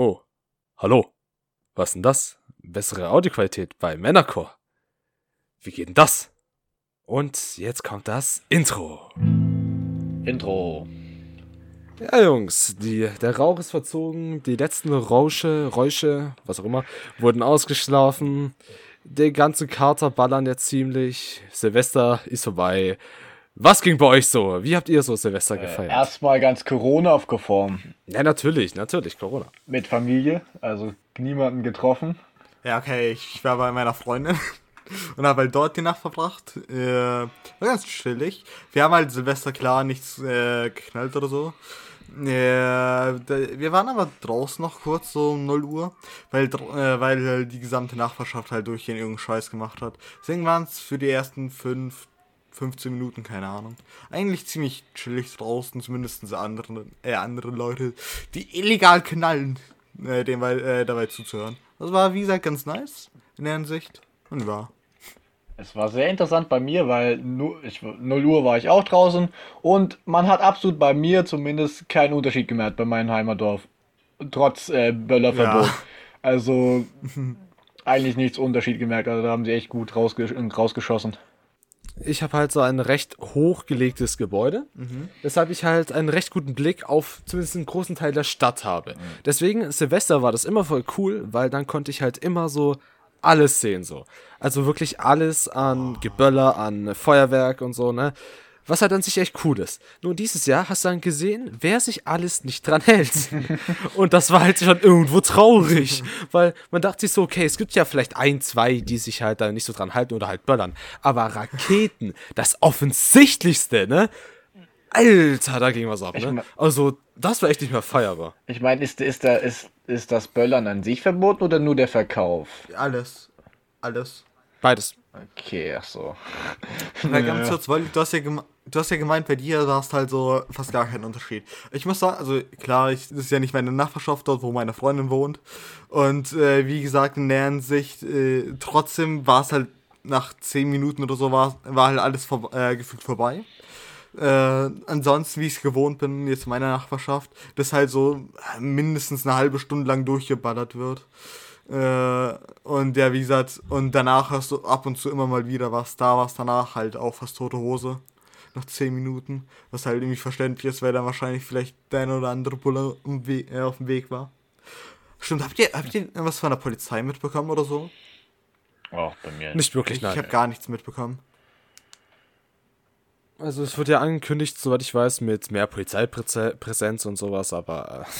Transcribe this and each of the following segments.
Oh, hallo. Was denn das? Bessere Audioqualität bei Männerchor. Wie geht denn das? Und jetzt kommt das Intro. Intro. Ja, Jungs, die, der Rauch ist verzogen, die letzten Rausche, Räusche, was auch immer, wurden ausgeschlafen. Die ganzen Kater ballern jetzt ziemlich. Silvester ist vorbei. Was ging bei euch so? Wie habt ihr so Silvester Äh, gefeiert? erstmal ganz Corona aufgeformt. ja, natürlich, natürlich, Corona. Mit Familie, also niemanden getroffen. Ja, okay, ich war bei meiner Freundin und habe halt dort die Nacht verbracht. Äh, war ganz chillig. Wir haben halt Silvester klar nichts äh, geknallt oder so. Äh, wir waren aber draußen noch kurz, so um 0 Uhr, weil, dr- äh, weil halt die gesamte Nachbarschaft halt durchgehend irgendeinen Scheiß gemacht hat. Deswegen waren es für die ersten 5, 15 Minuten, keine Ahnung. Eigentlich ziemlich chillig draußen, zumindest andere, äh, andere Leute, die illegal knallen, äh, dem, äh, dabei zuzuhören. Das war, wie gesagt, ganz nice in der Hinsicht. Und war. Es war sehr interessant bei mir, weil nu, ich, 0 Uhr war ich auch draußen und man hat absolut bei mir zumindest keinen Unterschied gemerkt bei meinem Heimatdorf. Trotz äh, Böllerverbot. Ja. Also eigentlich nichts Unterschied gemerkt. Also da haben sie echt gut rausge rausgeschossen. Ich habe halt so ein recht hochgelegtes Gebäude, weshalb ich halt einen recht guten Blick auf zumindest einen großen Teil der Stadt habe. Deswegen, Silvester war das immer voll cool, weil dann konnte ich halt immer so alles sehen, so. Also wirklich alles an Geböller, an Feuerwerk und so, ne? Was halt an sich echt cool ist. Nur dieses Jahr hast du dann gesehen, wer sich alles nicht dran hält. Und das war halt schon irgendwo traurig. Weil man dachte sich so, okay, es gibt ja vielleicht ein, zwei, die sich halt da nicht so dran halten oder halt böllern. Aber Raketen, das offensichtlichste, ne? Alter, da ging was ab, ne? Also, das war echt nicht mehr feierbar. Ich meine, ist, ist, da, ist, ist das Böllern an sich verboten oder nur der Verkauf? Alles. Alles. Beides. Okay, ach so. Na, ganz kurz, weil du hast ja, geme du hast ja gemeint, bei dir da hast halt so fast gar keinen Unterschied. Ich muss sagen, also klar, ich, das ist ja nicht meine Nachbarschaft dort, wo meine Freundin wohnt. Und äh, wie gesagt, in der Hinsicht, äh, trotzdem war es halt nach 10 Minuten oder so, war, war halt alles vor, äh, gefühlt vorbei. Äh, ansonsten, wie ich es gewohnt bin, jetzt in meiner Nachbarschaft, dass halt so äh, mindestens eine halbe Stunde lang durchgeballert wird. Äh, und ja, wie gesagt, und danach hast du ab und zu immer mal wieder was. Da war es danach halt auch fast tote Hose. Nach 10 Minuten. Was halt irgendwie verständlich ist, weil dann wahrscheinlich vielleicht der eine oder andere Bulle We äh, auf dem Weg war. Stimmt, habt ihr, habt ihr was von der Polizei mitbekommen oder so? Auch bei mir. Nicht wirklich, Ich nein. habe gar nichts mitbekommen. Also es wird ja angekündigt, soweit ich weiß, mit mehr Polizeipräsenz und sowas, aber äh,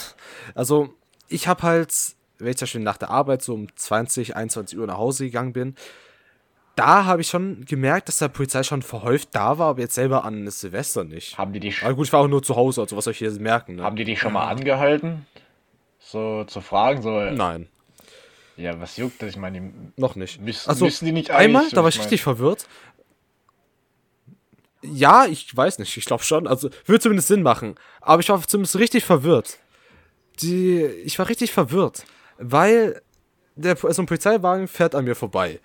also ich habe halt, wenn ich zum Beispiel nach der Arbeit so um 20, 21 Uhr nach Hause gegangen bin, da habe ich schon gemerkt, dass der Polizei schon verhäuft da war, aber jetzt selber an Silvester nicht. Haben die dich Aber gut, ich war auch nur zu Hause, also was soll ich hier merken, ne? Haben die dich schon mal angehalten? So zu fragen, so, Nein, ja, was juckt das? Ich meine, noch nicht. müssen, Also müssen die nicht einmal, da war ich ich richtig verwirrt. Ja, ich weiß nicht, ich glaube schon. Also, würde zumindest Sinn machen. Aber ich war zumindest richtig verwirrt. Die, ich war richtig verwirrt, weil der, so ein Polizeiwagen fährt an mir vorbei.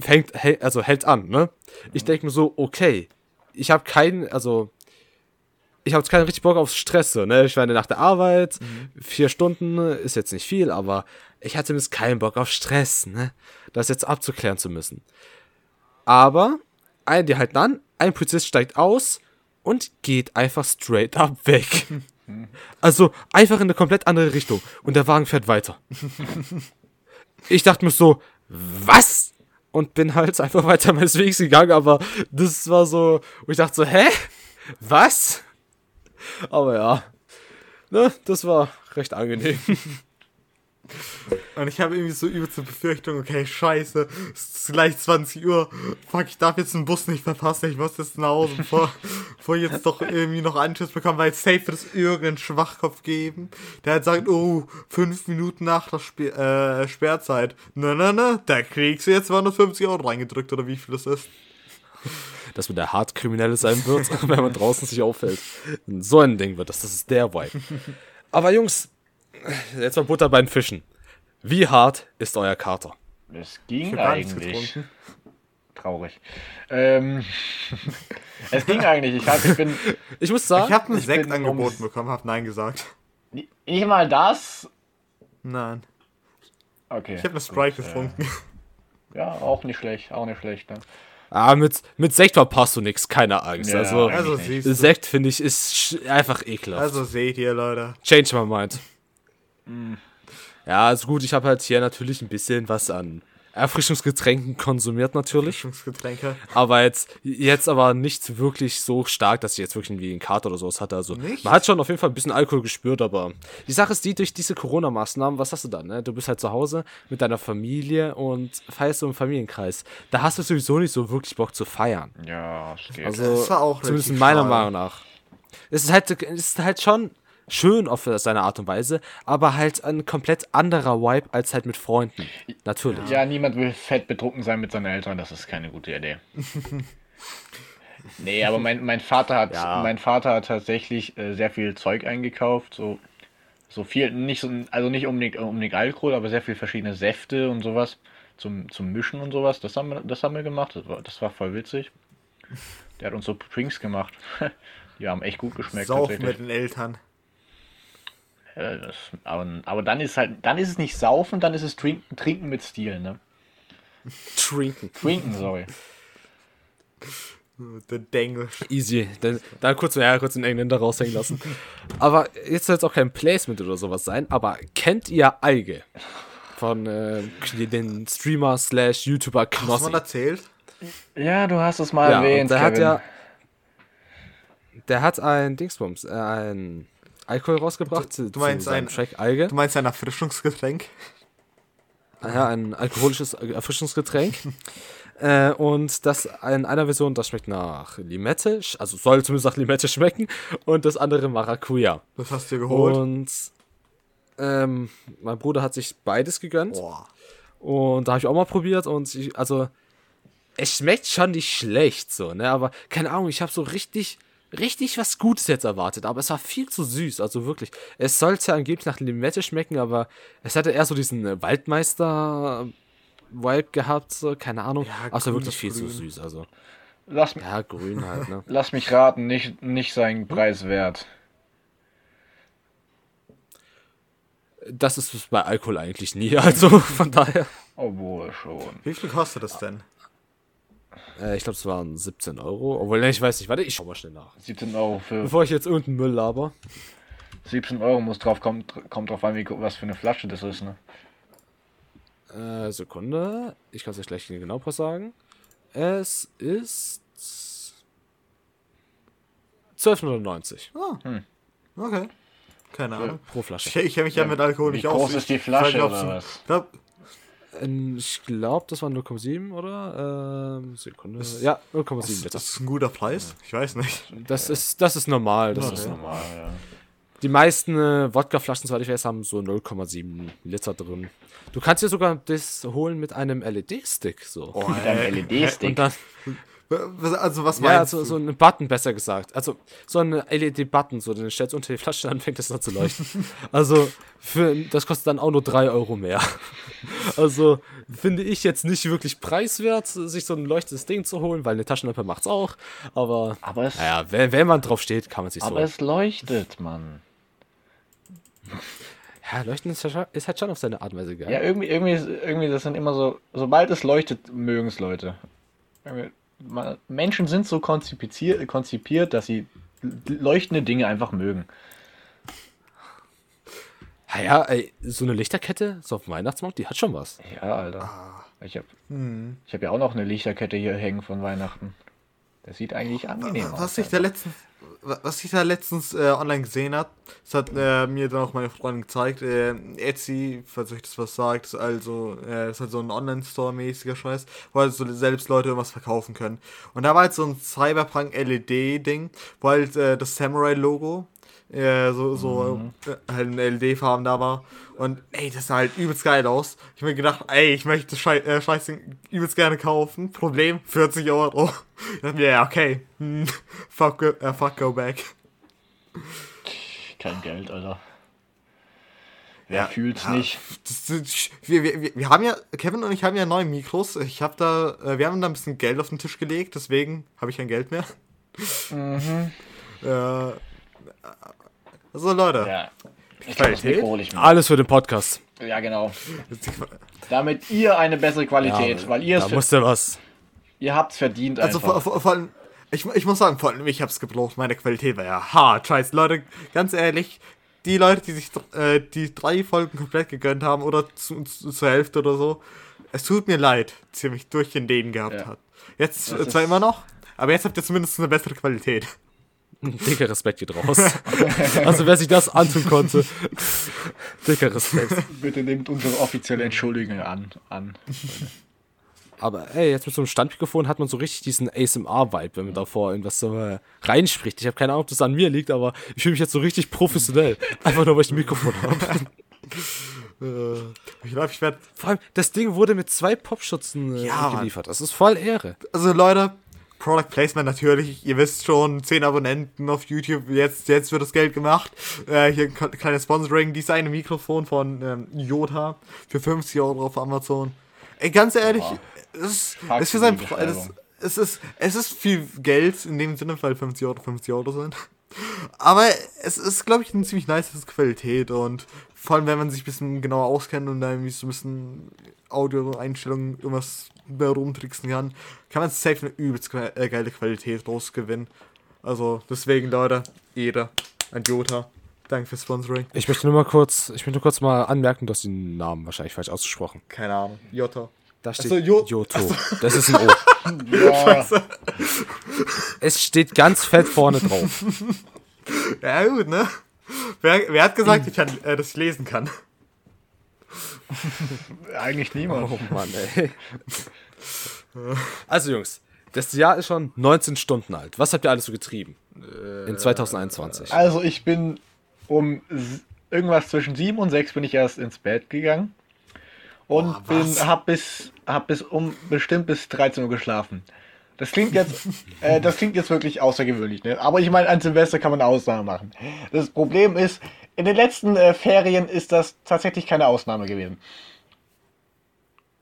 Fängt, hält, also hält an, ne? Ich denke mir so, okay, ich habe keinen, also, ich habe jetzt keinen richtig Bock auf Stress, so, ne? Ich war nach der Arbeit, vier Stunden ist jetzt nicht viel, aber ich hatte zumindest keinen Bock auf Stress, ne? Das jetzt abzuklären zu müssen. Aber, ein, die halten an, ein Polizist steigt aus und geht einfach straight up weg. Also einfach in eine komplett andere Richtung. Und der Wagen fährt weiter. Ich dachte mir so, was? Und bin halt einfach weiter meines Wegs gegangen, aber das war so, wo ich dachte so, hä? Was? Aber ja, ne, das war recht angenehm. Und ich habe irgendwie so übelste Befürchtung, okay, scheiße, es ist gleich 20 Uhr. Fuck, ich darf jetzt den Bus nicht verpassen, ich muss jetzt nach Hause, bevor, bevor ich jetzt doch irgendwie noch Anschluss bekomme, weil safe wird es irgendeinen Schwachkopf geben, der halt sagt, oh, fünf Minuten nach der Spe äh, Sperrzeit. Na, na, na, da kriegst du jetzt 250 Euro reingedrückt, oder wie viel das ist. Dass man der Hartkriminelle sein wird, wenn man draußen sich auffällt. So ein Ding wird das, das ist der Vibe. Aber Jungs, jetzt mal Butter bei den Fischen. Wie hart ist euer Kater? Es ging hab gar nichts eigentlich. Traurig. Ähm, es ging eigentlich. Ich, hab, ich bin Ich muss sagen, Ich habe Ich Sekt angeboten bekommen, hab Nein gesagt. nicht mal das. Nein. Okay. Ich habe eine Sprite getrunken. Ja, auch nicht schlecht, auch nicht schlecht. Ne? Ah, mit, mit Sekt verpasst du nichts, keine Angst. Ja, also, Also. Sekt, finde ich, ist einfach ekelhaft. Also seht ihr, Leute. Change my mind. Mm. Ja, also gut, ich habe halt hier natürlich ein bisschen was an Erfrischungsgetränken konsumiert natürlich. Erfrischungsgetränke. Aber jetzt, jetzt aber nicht wirklich so stark, dass ich jetzt wirklich irgendwie einen Kater oder sowas hatte. Also Nicht? man hat schon auf jeden Fall ein bisschen Alkohol gespürt, aber die Sache ist die, durch diese Corona-Maßnahmen, was hast du dann? Ne? Du bist halt zu Hause mit deiner Familie und feierst so im Familienkreis. Da hast du sowieso nicht so wirklich Bock zu feiern. Ja, geht. Also Das war auch zumindest meiner. Meinung nach. Es ist halt, es ist halt schon schön auf seine Art und Weise, aber halt ein komplett anderer Vibe als halt mit Freunden. Natürlich. Ja, niemand will fett betrunken sein mit seinen Eltern, das ist keine gute Idee. nee, aber mein, mein Vater hat Ja. mein Vater hat tatsächlich äh, sehr viel Zeug eingekauft, so so viel nicht so also nicht unbedingt unbedingt Alkohol, aber sehr viel verschiedene Säfte und sowas zum, zum Mischen und sowas. Das haben wir das haben wir gemacht. Das war, das war voll witzig. Der hat uns so Drinks gemacht. Die haben echt gut geschmeckt tatsächlich. mit den Eltern. Das, aber, aber dann ist halt dann ist es nicht saufen, dann ist es trinken, trinken mit Stil, ne? Trinken. Trinken, sorry. Der Denglisch. Easy. Dann, dann kurz, ja, kurz den Engländer raushängen lassen. aber jetzt soll es auch kein Placement oder sowas sein, aber kennt ihr Eige? Von äh, den Streamer slash YouTuber Hast du mal Knossi. erzählt? Ja, du hast es mal Ja, erwähnt. der hat Kevin. ja. Der hat ein Dingsbums, äh, ein Alkohol rausgebracht. zu- du meinst ein- Track Alge. Du meinst ein Erfrischungsgetränk? Ja, ein alkoholisches Erfrischungsgetränk. äh, und das in einer Version, das schmeckt nach Limette, also soll zumindest nach Limette schmecken, und das andere Maracuja. Das hast du dir geholt? Und ähm, mein Bruder hat sich beides gegönnt. Boah. Und da habe ich auch mal probiert und ich, also es schmeckt schon nicht schlecht so, ne, aber keine Ahnung, ich habe so richtig richtig was Gutes jetzt erwartet, aber es war viel zu süß, also wirklich. Es sollte angeblich nach Limette schmecken, aber es hatte eher so diesen äh, Waldmeister Vibe gehabt, so, keine Ahnung, aber es war grün, wirklich viel zu Grün. süß, also Lass, ja, grün halt, ne. lass mich raten, nicht, nicht seinen Preis wert. Das ist es bei Alkohol eigentlich nie, also von daher. Obwohl schon. Wie viel kostet das denn? Äh, ich glaube, es waren 17 Euro, obwohl, ne, ich weiß nicht, warte, ich schau mal schnell nach. 17 Euro für Bevor ich jetzt irgendeinen Müll laber. 17 Euro muss drauf kommt, kommt drauf an, wie, was für eine Flasche das ist, ne? Äh, Sekunde. Ich kann es euch gleich genau sagen. Es ist 12,99 Ah. Okay. Keine Ahnung. pro Flasche. Ich, ich kenne mich ja, mit Alkohol Wie nicht groß aus. ist die Ich Flasche oder was? Glaub, Ähm, ich glaube, das waren 0,7 oder? Ähm, Sekunde. Ja, 0,7 das, Liter. das ist ein guter Preis. Ich weiß nicht. Das ist, das ist normal. Das Okay. ist normal. Ja. Die meisten äh, Wodkaflaschen, soweit ich weiß, haben so 0,7 Liter drin. Du kannst dir sogar das holen mit einem LED-Stick. So. Oh, Mit einem ey. LED-Stick. Und dann, Also was ja, meinst so, du? so ein Button, besser gesagt. Also so ein LED-Button, so den stellst du unter die Flasche, dann fängt das an zu leuchten. also für, das kostet dann auch nur 3 Euro mehr. also finde ich jetzt nicht wirklich preiswert, sich so ein leuchtendes Ding zu holen, weil eine Taschenlampe macht's auch. Aber, Aber es, naja, wenn, wenn man drauf steht, kann man sich so. aber es leuchtet, Mann. ja, leuchten ist, ja schon- ist halt schon auf seine Art und Weise geil. Ja, irgendwie, irgendwie, irgendwie, das sind immer so, sobald es leuchtet, mögen es Leute. Irgendwie, Menschen sind so konzipiert, konzipiert, dass sie leuchtende Dinge einfach mögen. Ja, ja, ey, so eine Lichterkette, so auf dem Weihnachtsmarkt, die hat schon was. Ja, Alter. Ich habe ich hab ja auch noch eine Lichterkette hier hängen von Weihnachten. Das sieht eigentlich angenehm aus. Was ich da letztens, was ich da letztens äh, online gesehen habe, das hat äh, mir dann auch meine Freundin gezeigt. Äh, Etsy, falls euch das was sagt, ist also äh, ist halt so ein Online-Store-mäßiger Scheiß, wo halt so selbst Leute irgendwas verkaufen können. Und da war halt so ein Cyberpunk LED-Ding, wo halt äh, das Samurai-Logo äh, so, so äh, halt in LED-Farben da war. Und ey, das sah halt übelst geil aus. Ich hab mir gedacht, ey, ich möchte das Schei äh, Scheißding übelst gerne kaufen. Problem, 40 Euro. Ich dachte mir, ja, okay. Hm, fuck, go- äh, fuck, go back. Kein Geld, Alter. Wer Ja, fühlt's ja. nicht? Das, das, wir, wir, wir- haben ja, Kevin und ich haben ja neue Mikros. Ich habe da, äh, wir haben da ein bisschen Geld auf den Tisch gelegt, deswegen habe ich kein Geld mehr. Mhm. Äh, also Leute, Ja. Qualität? Alles für den Podcast. Ja, genau. Damit ihr eine bessere Qualität, Ja, weil ihr es musste was. ihr habt's verdient Also einfach. vor, vor, vor allem, ich, ich muss sagen, vor allem ich hab's gebraucht. Meine Qualität war ja hart. Scheiße, Leute, ganz ehrlich, die Leute, die sich äh, die drei Folgen komplett gegönnt haben oder zu, zu, zur Hälfte oder so, es tut mir leid, dass ihr mich durch den Dänen gehabt Ja. habt. Jetzt Das zwar immer noch, aber jetzt habt ihr zumindest eine bessere Qualität. Dicker Respekt geht raus. also wer sich das antun konnte, dicker Respekt. Bitte nehmt unsere offizielle Entschuldigung an. an. Aber ey, jetzt mit so einem Standmikrofon hat man so richtig diesen ASMR-Vibe, wenn man davor irgendwas so äh, reinspricht. Ich habe keine Ahnung, ob das an mir liegt, aber ich fühle mich jetzt so richtig professionell. Einfach nur, weil ich ein Mikrofon habe. Äh, ich glaube, ich werde. Vor allem, das Ding wurde mit zwei Popschützen äh, Ja, geliefert. Das ist voll Ehre. Also Leute, Product Placement natürlich, ihr wisst schon, 10 Abonnenten auf YouTube, jetzt, jetzt wird das Geld gemacht. Äh, hier ein kleines Sponsoring, dies eine Mikrofon von ähm, Jota für 50 Euro auf Amazon. Ey, ganz ehrlich, es ist, Pack's es für in sein es, es ist es ist viel Geld in dem Sinne, weil 50 Euro 50 Euro sind. Aber es ist, glaube ich, eine ziemlich nice Qualität und vor allem, wenn man sich ein bisschen genauer auskennt und da irgendwie so ein bisschen Audio-Einstellungen irgendwas rumtricksen kann, kann man safe eine übelst äh, geile Qualität rausgewinnen. Also deswegen, Leute, jeder, ein Jota. Danke fürs Sponsoring. Ich möchte nur mal kurz, ich möchte nur kurz mal anmerken, dass den Namen wahrscheinlich falsch ausgesprochen. Keine Ahnung. Jota. Da steht so, Jo- Joto. Das ist ein O. Ja, Es steht ganz fett vorne drauf. Ja, gut, ne? Wer, wer hat gesagt, ich kann, äh, dass ich lesen kann? eigentlich niemand. Oh Mann, ey. Also Jungs, das Jahr ist schon 19 Stunden alt. Was habt ihr alles so getrieben? In 2021. Also ich bin um irgendwas zwischen sieben und sechs bin ich erst ins Bett gegangen und Boah, bin hab bis hab bis um bestimmt bis 13 Uhr geschlafen. Das klingt jetzt äh, das klingt jetzt wirklich außergewöhnlich, ne? Aber ich meine, an Silvester kann man eine Ausnahme machen. Das Problem ist, in den letzten äh, Ferien ist das tatsächlich keine Ausnahme gewesen.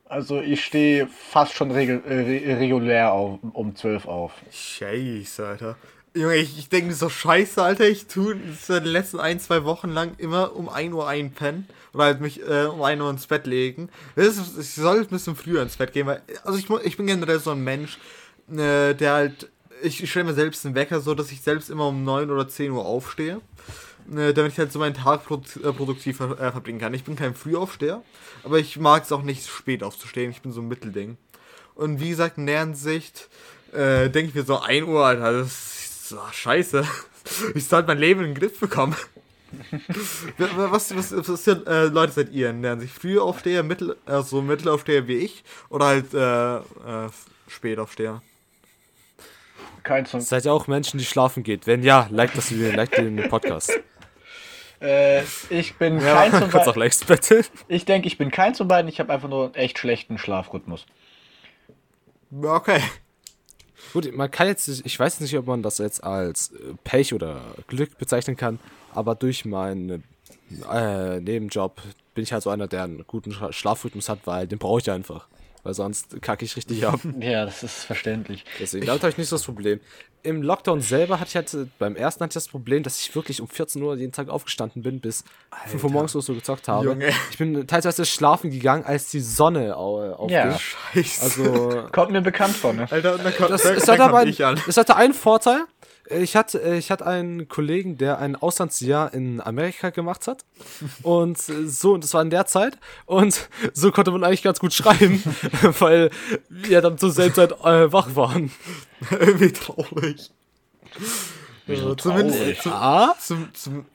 Also ich stehe fast schon regel, äh, re- regulär auf, um 12 auf. Scheiße, Alter. Junge, ich, ich denke so scheiße, Alter. Ich tue seit den letzten ein, zwei Wochen lang immer um 1 Uhr einpennen. Oder halt mich äh, um 1 Uhr ins Bett legen. Ist, ich soll ein bisschen früher ins Bett gehen, weil. Also ich, ich bin generell so ein Mensch, äh, der halt. Ich, ich stelle mir selbst einen Wecker, so dass ich selbst immer um 9 oder 10 Uhr aufstehe. Äh, damit ich halt so meinen Tag äh, produktiv ver äh, verbringen kann. Ich bin kein Frühaufsteher, aber ich mag es auch nicht spät aufzustehen. Ich bin so ein Mittelding. Und wie gesagt, in der Hinsicht äh, denke ich mir so, 1 Uhr, Alter, das ist so scheiße. Ich sollte mein Leben in den Griff bekommen. was, was, was, was sind, äh, Leute seid ihr? Lernen sich Frühaufsteher, Mittel, also Mittelaufsteher wie ich oder halt äh, äh, Spätaufsteher? Kein zum Seid ihr auch Menschen, die schlafen geht? Wenn ja, like das Video, like den Podcast. Äh, ich bin kein zum Kannst auch Be- likes betteln. Ich denke, ich bin kein zu beiden. Ich habe einfach nur einen echt schlechten Schlafrhythmus. Okay. Gut, man kann jetzt, ich weiß nicht, ob man das jetzt als äh, Pech oder Glück bezeichnen kann, aber durch meinen äh, Nebenjob bin ich halt so einer, der einen guten Schla- Schlafrhythmus hat, weil den brauche ich einfach. Weil sonst kacke ich richtig ab. Ja, das ist verständlich. Deswegen, damit habe ich nicht so das Problem. Im Lockdown selber hatte ich halt, beim ersten hatte ich das Problem, dass ich wirklich um 14 Uhr jeden Tag aufgestanden bin, bis 5 Uhr morgens so gezockt habe. Junge. Ich bin teilweise schlafen gegangen, als die Sonne au- aufging. Ja. Scheiße. Also, Kommt mir bekannt vor, ne? Alter, dann kommt, das, dann, es, dann hat aber es hatte einen Vorteil. Ich hatte, ich hatte einen Kollegen, der ein Auslandsjahr in Amerika gemacht hat. Und so, und das war in der Zeit. Und so konnte man eigentlich ganz gut schreiben, weil wir dann zur selben Zeit äh, wach waren. Irgendwie traurig. Ja, zumindest, traurig? zum, Ah? zum, zum,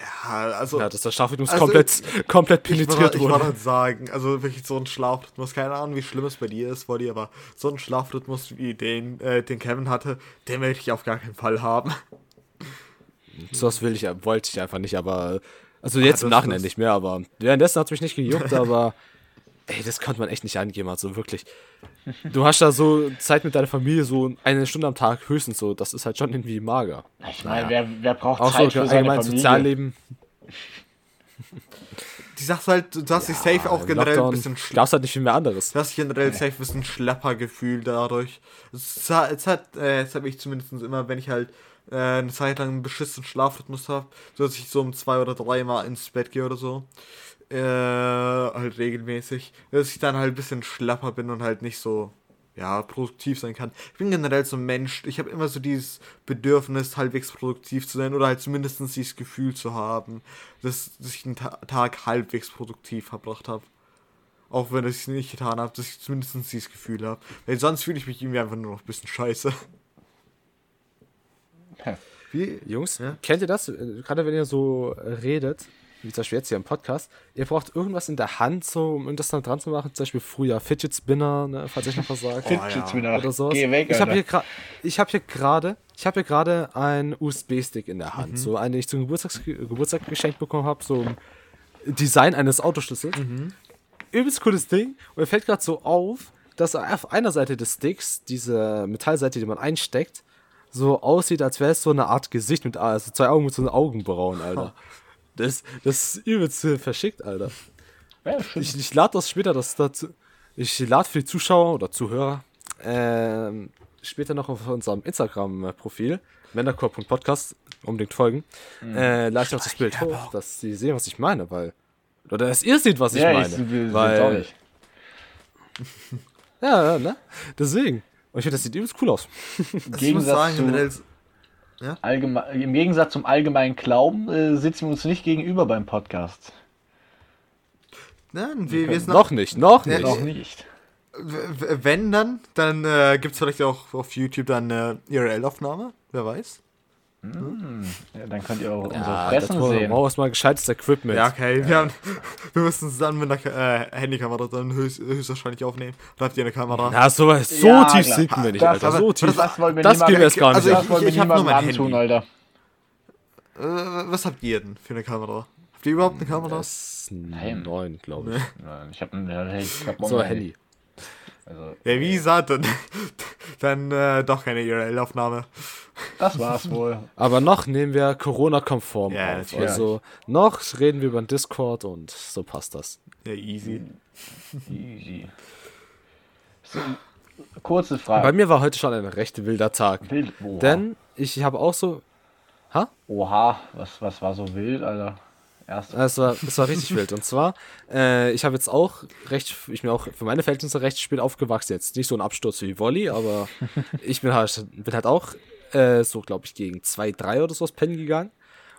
ja, also, Ja, dass der Schlafrhythmus Also, komplett, komplett ich penetriert wollte ich wollte wurde. sagen, also wirklich so ein Schlafrhythmus, keine Ahnung, wie schlimm es bei dir ist, Wolli, aber so ein Schlafrhythmus wie den, äh, den Kevin hatte, den möchte ich auf gar keinen Fall haben. So was will ich, wollte ich einfach nicht, aber. Also jetzt im das Nachhinein nicht mehr, aber währenddessen hat es mich nicht gejuckt, aber. Ey, das konnte man echt nicht angeben, also wirklich. Du hast da so Zeit mit deiner Familie, so eine Stunde am Tag höchstens so, das ist halt schon irgendwie mager. Ich meine, wer, wer braucht Auch Zeit so für seine allgemein Familie? Sozialleben. Die Sache ist halt, du hast dich safe auch generell ein Lockdown bisschen schl- gab's halt nicht viel mehr anderes. Du hast generell safe ein bisschen Schleppergefühl dadurch. Es hat, es hat, äh, es hat mich zumindest immer, wenn ich halt äh, eine Zeit lang einen beschissenen Schlafrhythmus habe, so dass ich so um zwei oder dreimal ins Bett gehe oder so. Äh, halt regelmäßig. Dass ich dann halt ein bisschen schlapper bin und halt nicht so ja, produktiv sein kann. Ich bin generell so ein Mensch, ich habe immer so dieses Bedürfnis, halbwegs produktiv zu sein oder halt zumindest dieses Gefühl zu haben, dass, dass ich einen Ta Tag halbwegs produktiv verbracht habe. Auch wenn ich es nicht getan habe, dass ich zumindest dieses Gefühl habe. Weil sonst fühle ich mich irgendwie einfach nur noch ein bisschen scheiße. Wie? Jungs, ja? kennt ihr das? Gerade wenn ihr so redet, wie zum Beispiel jetzt hier im Podcast, ihr braucht irgendwas in der Hand, so, um das dann dran zu machen. Zum Beispiel früher Fidget Spinner, ne, falls ich noch was sage. Fidget Spinner. Oder sowas. Geh weg, ich habe hier, hab hier gerade ich habe hier gerade einen USB-Stick in der Hand. Mhm. So einen, den ich zum Geburtstags Geburtstag geschenkt bekommen habe. So ein Design eines Autoschlüssels. Mhm. Übelst cooles Ding. Und mir fällt gerade so auf, dass auf einer Seite des Sticks, diese Metallseite, die man einsteckt, so aussieht, als wäre es so eine Art Gesicht mit also zwei Augen mit so einem Augenbrauen, Alter. Das, das ist übelst verschickt, Alter. Ja, ich ich lade das später, das dazu. Ich lade für die Zuschauer oder Zuhörer ähm, später noch auf unserem Instagram-Profil, mendercore.podcast, unbedingt folgen, mhm. äh, lade ich auch das Bild hoch, dass sie sehen, was ich meine, weil. Oder dass ihr seht, was ich ja, meine. Ich, ich, weil, ich ja, ja, ne? Deswegen. Und ich finde, das sieht übelst cool aus. Gegensatz sagen, zu, ja? Im Gegensatz zum allgemeinen Glauben äh, sitzen wir uns nicht gegenüber beim Podcast. Nein, wir, wir sind noch, noch nicht, noch nicht. Noch nicht. Wenn dann, dann äh, gibt es vielleicht auch auf YouTube dann eine IRL-Aufnahme, wer weiß. Hm. Ja, dann könnt ihr auch unsere ja, Fressen sehen. Wir brauchen mal gescheites Equipment. Ja, okay. Ja. Wir, haben, wir müssen es dann mit einer äh, Handykamera dann höchst, höchstwahrscheinlich aufnehmen. Oder habt ihr eine Kamera? Ja, so, so ja, tief sinken wir nicht, Alter. So tief. Das, das, das gehen wir jetzt gar nicht. Also ich, ich, ich habe nur mein Handy. Alter. Äh, was habt ihr denn für eine Kamera? Habt ihr überhaupt eine Kamera? Das ist ein 9, glaube ich. Nein, ich habe ein ich hab so ein Handy. Handy. Also, ja, wie gesagt, dann, dann äh, doch keine URL-Aufnahme. Das war's wohl. Aber noch nehmen wir Corona-konform ja, auf. Also noch reden wir über den Discord und so passt das. Ja, easy. Easy. So, kurze Frage. Bei mir war heute schon ein recht wilder Tag. Wild, oha. Denn ich habe auch so. Ha? Oha, was, was war so wild, Alter? Erste. Es war, es war richtig wild. Und zwar, äh, ich habe jetzt auch recht, ich bin auch für meine Verhältnisse recht spät aufgewachsen. Jetzt nicht so ein Absturz wie Wolli, aber ich bin halt, bin halt auch äh, so, glaube ich, gegen 2, 3 oder so aus Pennen gegangen.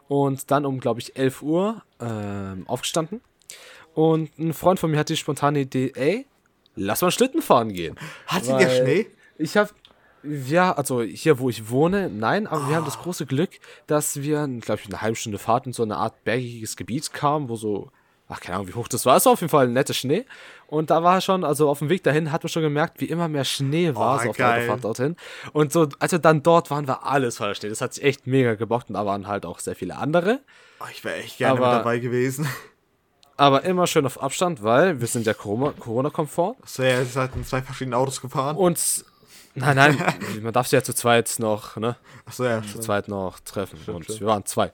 Und dann um, glaube ich, 11 Uhr äh, aufgestanden. Und ein Freund von mir hatte die spontane Idee, ey, lass mal Schlitten fahren gehen. Hatte der Schnee? Ich habe ja, also hier, wo ich wohne, nein, aber oh. wir haben das ah. große Glück, dass wir, glaube ich, eine halbe Stunde Fahrt in so eine Art bergiges Gebiet kamen, wo so, ach, keine Ahnung, wie hoch das war. Es war auf jeden Fall ein netter Schnee. Und da war schon, also auf dem Weg dahin hat man schon gemerkt, wie immer mehr Schnee war, oh, so auf geil. der Autofahrt dorthin. Und so, als wir dann dort waren, war alles voller Schnee. Das hat sich echt mega gebockt und da waren halt auch sehr viele andere. Oh, ich wäre echt gerne aber, dabei gewesen. Aber immer schön auf Abstand, weil wir sind ja Corona-konform. Achso, ja, ihr seid in zwei verschiedenen Autos gefahren. Und Nein, nein, man darf sich ja zu zweit noch, ne? Achso, ja. Zu zweit noch treffen. Stimmt, und stimmt. wir waren zwei.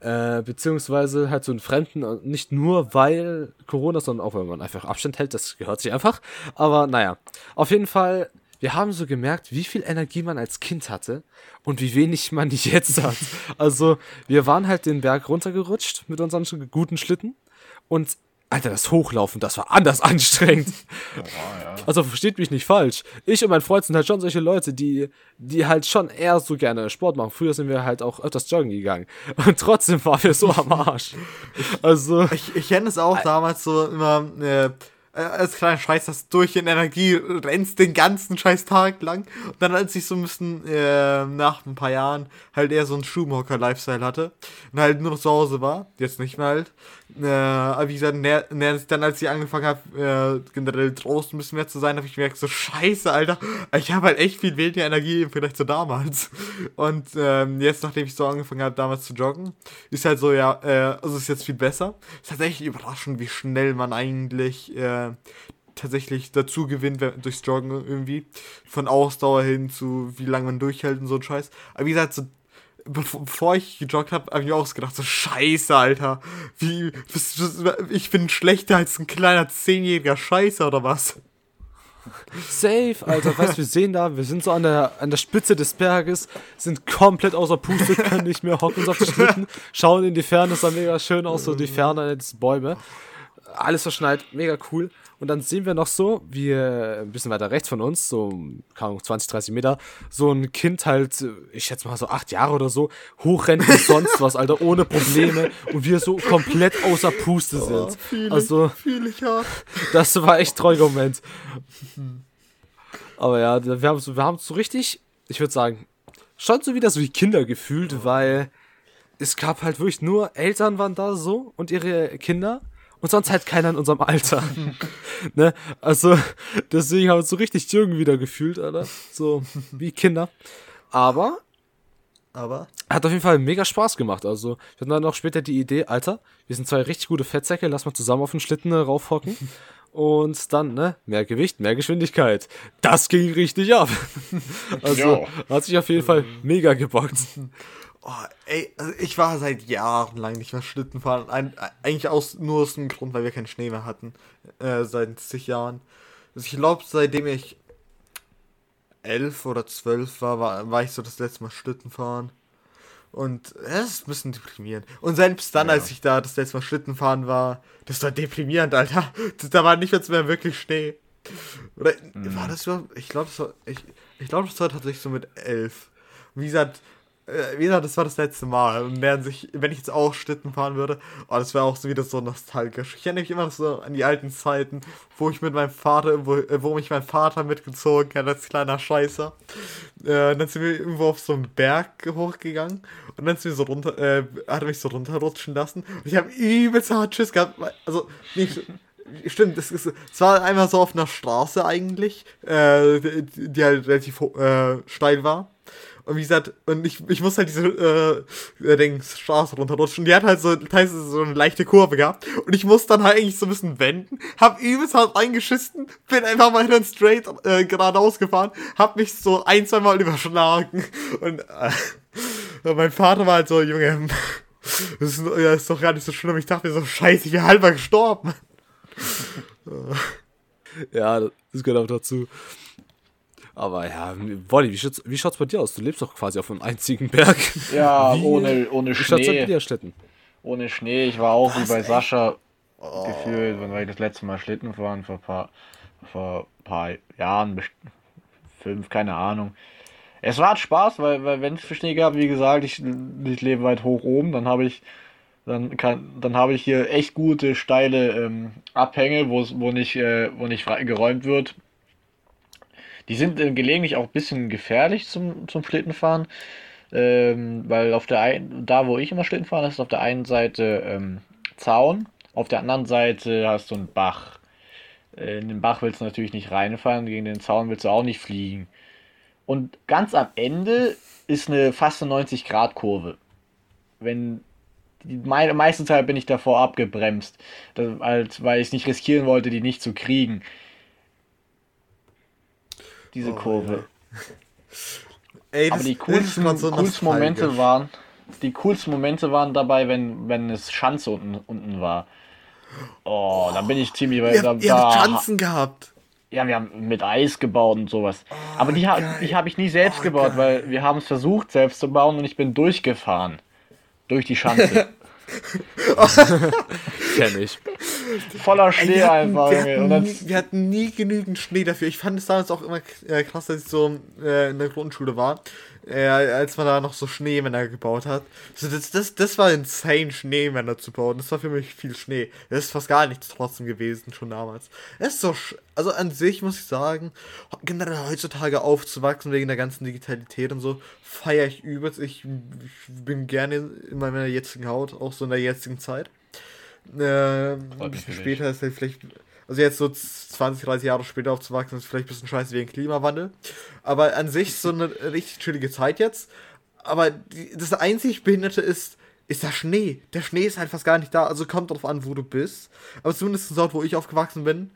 Äh, beziehungsweise halt so einen Fremden, nicht nur weil Corona, sondern auch weil man einfach Abstand hält, das gehört sich einfach. Aber naja, auf jeden Fall, wir haben so gemerkt, wie viel Energie man als Kind hatte und wie wenig man jetzt hat. Also, wir waren halt den Berg runtergerutscht mit unseren guten Schlitten und Alter, das Hochlaufen, das war anders anstrengend. Oh, ja. Also versteht mich nicht falsch. Ich und mein Freund sind halt schon solche Leute, die, die halt schon eher so gerne Sport machen. Früher sind wir halt auch öfters joggen gegangen. Und trotzdem waren wir so am Arsch. Also. Ich, ich kenne es auch damals so immer. Äh, als kleiner Scheiß, das durch in Energie rennst den ganzen scheiß Tag lang. Und dann, als ich so ein bisschen äh, nach ein paar Jahren halt eher so ein Schuhmocker-Lifestyle hatte und halt nur noch zu Hause war, jetzt nicht mehr halt, äh, wie gesagt, ne, ne, dann als ich angefangen habe, äh, generell draußen ein bisschen mehr zu sein, habe ich gemerkt, so scheiße, Alter, ich habe halt echt viel weniger Energie im Vergleich zu damals. Und ähm, jetzt, nachdem ich so angefangen habe, damals zu joggen, ist halt so, ja, äh, also ist jetzt viel besser. Es ist tatsächlich überraschend, wie schnell man eigentlich äh, tatsächlich dazu gewinnt durchs Joggen irgendwie. Von Ausdauer hin zu wie lange man durchhält und so ein Scheiß. Aber wie gesagt, so, bevor ich gejoggt habe, habe ich mir auch gedacht, so scheiße, Alter. Wie, ich bin schlechter als ein kleiner zehnjähriger Scheiße oder was? Safe, Alter. Weißt du, wir sehen da, wir sind so an der, an der Spitze des Berges, sind komplett außer Puste, können nicht mehr hocken uns auf die Schlitten, schauen in die Ferne, es sah mega schön aus, so die Ferne, die Bäume. Alles verschneit, mega cool. Und dann sehen wir noch so, wie ein bisschen weiter rechts von uns, so, keine Ahnung, 20, 30 Meter, so ein Kind halt, ich schätze mal so acht Jahre oder so, hochrennt wie sonst was, Alter, ohne Probleme. Und wir so komplett außer Puste sind. Oh, fühl also, ich, fühl ich ja. das war echt trauriger Moment. Aber ja, wir haben so, wir haben so richtig, ich würde sagen, schon so wieder so wie Kinder gefühlt, weil es gab halt wirklich nur Eltern waren da so und ihre Kinder und sonst halt keiner in unserem Alter. ne? Also, deswegen haben wir uns so richtig jung wieder gefühlt, Alter. So wie Kinder. Aber Aber hat auf jeden Fall mega Spaß gemacht. Also, wir hatten dann auch später die Idee, Alter, wir sind zwei richtig gute Fettsäcke, lass mal zusammen auf den Schlitten äh, raufhocken. Und dann, ne, mehr Gewicht, mehr Geschwindigkeit. Das ging richtig ab. Also, hat sich auf jeden Fall mega gebockt. Oh, ey, also ich war seit Jahren lang nicht mehr Schlitten fahren. Ein, eigentlich aus, nur aus dem Grund, weil wir keinen Schnee mehr hatten. Äh, seit zig Jahren. Also ich glaube, seitdem ich elf oder zwölf war, war, war ich so das letzte Mal Schlitten fahren. Und es ist ein bisschen deprimierend. Und selbst dann, Ja. als ich da das letzte Mal Schlitten fahren war, das war deprimierend, Alter. Da war nicht mehr wirklich Schnee. Oder war das überhaupt? Ich glaube, das war. Ich, ich glaube, das war tatsächlich so mit elf. Wie gesagt, wie gesagt, das war das letzte Mal. Und sich, wenn ich jetzt auch Schlitten fahren würde, oh, das wäre auch so wieder so nostalgisch. Ich erinnere mich immer so an die alten Zeiten, wo ich mit meinem Vater, wo, äh, wo mich mein Vater mitgezogen hat als kleiner Scheißer. Äh, dann sind wir irgendwo auf so einen Berg hochgegangen und dann sind wir so runter, äh, hat er mich so runterrutschen lassen. Und ich habe übelst hart Schiss gehabt. Also, nicht. Stimmt, es, ist, es war einmal so auf einer Straße eigentlich, äh, die, die halt relativ äh, steil war. Und wie gesagt, und ich, ich musste halt diese äh, äh, Dings, Straße runterrutschen. Die hat halt so teilweise so eine leichte Kurve gehabt. Und ich musste dann halt eigentlich so ein bisschen wenden. Hab übelst hart eingeschissen. Bin einfach mal dann straight äh, geradeaus gefahren. Hab mich so ein, zwei Mal überschlagen. Und äh, mein Vater war halt so, Junge, das ist, ja, ist doch gar nicht so schlimm. Ich dachte mir so, scheiße, ich bin halber gestorben. Ja, das gehört auch dazu. Aber ja, Wolli, wie schaut's, wie schaut's bei dir aus? Du lebst doch quasi auf einem einzigen Berg. Ja, Wie- ohne, ohne Wie schaut's bei Schnee. dir, Städten? Ohne Schnee. Ich war auch wie Was, bei echt? Sascha gefühlt, wann war ich das letzte Mal Schlitten fahren? Vor ein paar, vor paar Jahren, fünf, keine Ahnung. Es war Spaß, weil, weil wenn es Schnee gab, wie gesagt, ich, ich lebe weit hoch oben, dann habe ich dann kann dann habe ich hier echt gute steile ähm, Abhänge, wo es wo nicht äh, wo nicht geräumt wird. Die sind äh, gelegentlich auch ein bisschen gefährlich zum zum Schlittenfahren, ähm, weil auf der einen, da wo ich immer Schlitten fahre, ist auf der einen Seite ähm, Zaun, auf der anderen Seite hast du einen Bach. Äh, in den Bach willst du natürlich nicht reinfahren, gegen den Zaun willst du auch nicht fliegen. Und ganz am Ende ist eine fast eine 90 Grad Kurve. Wenn die mei- meiste Zeit bin ich davor abgebremst, das, als, weil ich es nicht riskieren wollte, die nicht zu kriegen. Diese Oh, Kurve. Ey, Aber die coolsten, so coolsten Momente waren, die coolsten Momente waren dabei, wenn, wenn es Schanze unten, unten war. Oh, da bin ich ziemlich weit. Ihr, Da, habt- da, Chancen gehabt. ja, wir haben mit Eis gebaut und sowas. Aber die, ha die habe ich nie selbst Oh, gebaut, geil. weil wir haben es versucht selbst zu bauen und ich bin durchgefahren. Durch die Schanze. Kenn ich. Voller Schnee wir, hatten, einfach. wir, hatten Und dann, nie, wir hatten nie genügend Schnee dafür. Ich fand es damals auch immer äh, krass, dass ich so äh, in der Grundschule war, äh, als man da noch so Schneemänner gebaut hat. So, das, das, das war insane, Schneemänner zu bauen. Das war für mich viel Schnee. Das ist fast gar nichts trotzdem gewesen, schon damals. Es ist so, sch- also an sich muss ich sagen, generell heutzutage aufzuwachsen wegen der ganzen Digitalität und so, feiere ich übelst. Ich, ich bin gerne in meiner jetzigen Haut, auch so in der jetzigen Zeit. Äh, ein bisschen später ist halt vielleicht, also jetzt so 20, 30 Jahre später aufzuwachsen, ist vielleicht ein bisschen scheiße wegen Klimawandel. Aber an sich so eine richtig chillige Zeit jetzt. Aber die, das einzig Behinderte ist, ist der Schnee. Der Schnee ist halt fast gar nicht da, also kommt drauf an, wo du bist. Aber zumindest dort, wo ich aufgewachsen bin,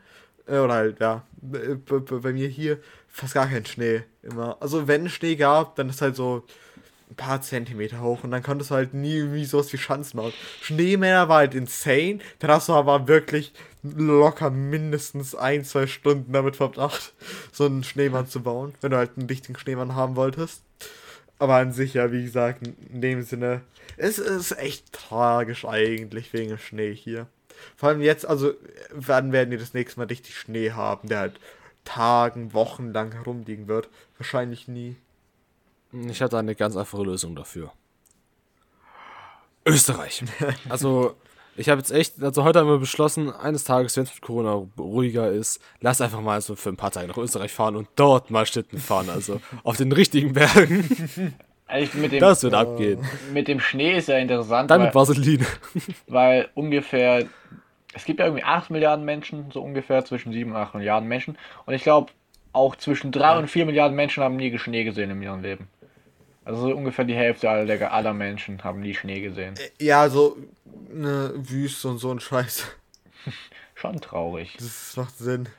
äh, oder halt, ja, bei mir hier, fast gar kein Schnee immer. Also wenn Schnee gab, dann ist halt so ein paar Zentimeter hoch und dann konntest du halt nie irgendwie sowas wie Schanzen bauen. Schneemänner war halt insane, dann hast du aber wirklich locker mindestens ein, zwei Stunden damit verbracht, so einen Schneemann zu bauen, wenn du halt einen richtigen Schneemann haben wolltest. Aber an sich ja, wie gesagt, in dem Sinne, es ist echt tragisch eigentlich wegen dem Schnee hier. Vor allem jetzt, also, wann werden die das nächste Mal richtig Schnee haben, der halt Tagen, Wochen lang herumliegen wird? Wahrscheinlich nie. Ich hatte eine ganz einfache Lösung dafür. Österreich. Also, ich habe jetzt echt, also heute haben wir beschlossen, eines Tages, wenn es mit Corona ruhiger ist, lass einfach mal so für ein paar Tage nach Österreich fahren und dort mal Schlitten fahren. Also auf den richtigen Bergen. Also mit dem, Das wird abgehen. mit dem Schnee ist ja interessant, Dann weil, mit Vaseline. weil ungefähr, es gibt ja irgendwie 8 Milliarden Menschen, so ungefähr zwischen 7 und 8 Milliarden Menschen. Und ich glaube, auch zwischen 3 und 4 Milliarden Menschen haben nie Schnee gesehen in ihrem Leben. Also so ungefähr die Hälfte aller, aller Menschen haben nie Schnee gesehen. Ja, so eine Wüste und so ein Scheiß. Schon traurig. Das macht Sinn.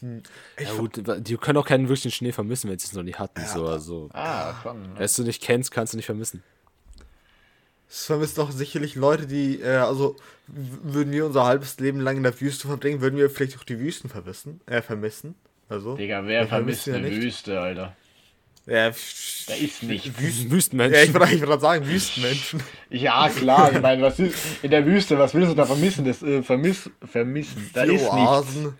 Hm. Ich Ja gut, die können auch keinen wirklichen Schnee vermissen, wenn sie es noch nie hatten. So, also, Ah, schon. Ne? wenn du nicht kennst, kannst du nicht vermissen. Es vermisst doch sicherlich Leute, die, äh, also würden wir unser halbes Leben lang in der Wüste verbringen, würden wir vielleicht auch die Wüsten vermissen, äh, vermissen. Also. Digga, wer vermisst vermissen ja eine nicht. Wüste, Alter? Ja, Da ist nicht. Wüsten. Ja, ich Wüstenmenschen. würde eigentlich gerade sagen, Wüstenmenschen. Ja, klar, ich meine, was ist in der Wüste, was willst du da vermissen? Das äh, vermiss, vermissen. Da die ist nichts. Oasen.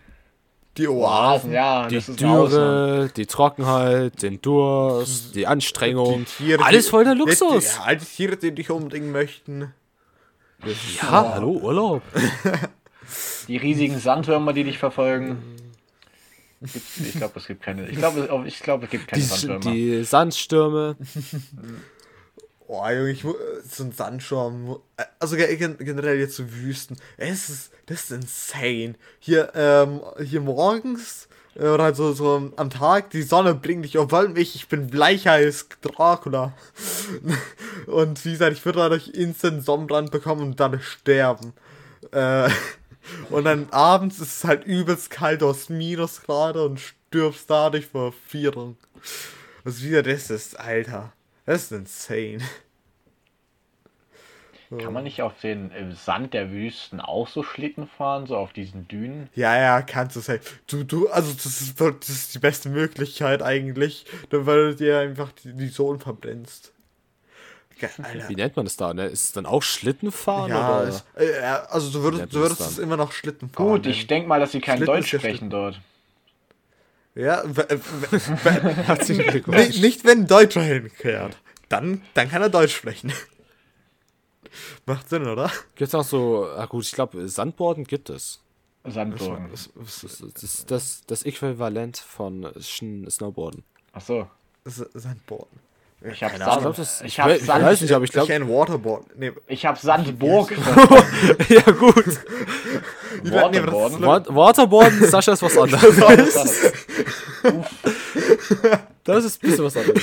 Die Oasen, ja, Die. Dürre, die Trockenheit, den Durst, die Anstrengung. Die Tiere, Alles voll der die- Luxus. Ja, all die Tiere, die dich umbringen möchten. Ja, hallo, Urlaub. Die riesigen Sandwürmer, die dich verfolgen. Ich glaube, es gibt keine. Ich glaube, ich glaube, es gibt keine Die, Sandwürmer. die Sandstürme. Oh, Junge, ich so ein Sandsturm. Also ge- gen- generell jetzt so Wüsten. Es ist, das ist insane. Hier, ähm, hier morgens äh, oder halt so, so am Tag, die Sonne bringt dich auf, mich, ich bin bleicher als Dracula. Und wie gesagt, ich würde dadurch instant Sonnenbrand bekommen und dann sterben. Äh, und dann abends ist es halt übelst kalt aus Minusgrade und stirbst dadurch vor Vierung. Also wieder das ist, Alter. Das ist insane. Kann man nicht auf den Sand der Wüsten auch so Schlitten fahren, so auf diesen Dünen? Ja, ja, kannst du sagen. Du, du, also das ist, das ist die beste Möglichkeit eigentlich, weil du dir einfach die, die Sohlen verbrennst. Alter. Wie nennt man das da? Ne? Ist es dann auch Schlittenfahren? Ja, oder? es, äh, also du würdest, du würdest das es immer noch Schlitten fahren. Gut, ich denke mal, dass sie kein Schlitten Deutsch ist sprechen dort. Ja, Herzlichen Glückwunsch. nicht, nicht wenn ein Deutscher hinkehrt. Dann, dann kann er Deutsch sprechen. Macht Sinn, oder? Gibt es auch so, ah gut, ich glaube, Sandborden gibt es. Was- Das ist das, das, das Äquivalent von Snowboarden. Achso. was ist Sandboarden. Ich habe Ich Sand. glaube, das ich ich, habe we- ich weiß nicht, aber ich Ich glaube. kenne Waterboard. Nee, Ich habe Sandburg. ja, gut. Waterboarden. Wa- Waterboarden, Sascha ist was anderes. Das ist ein bisschen was anderes.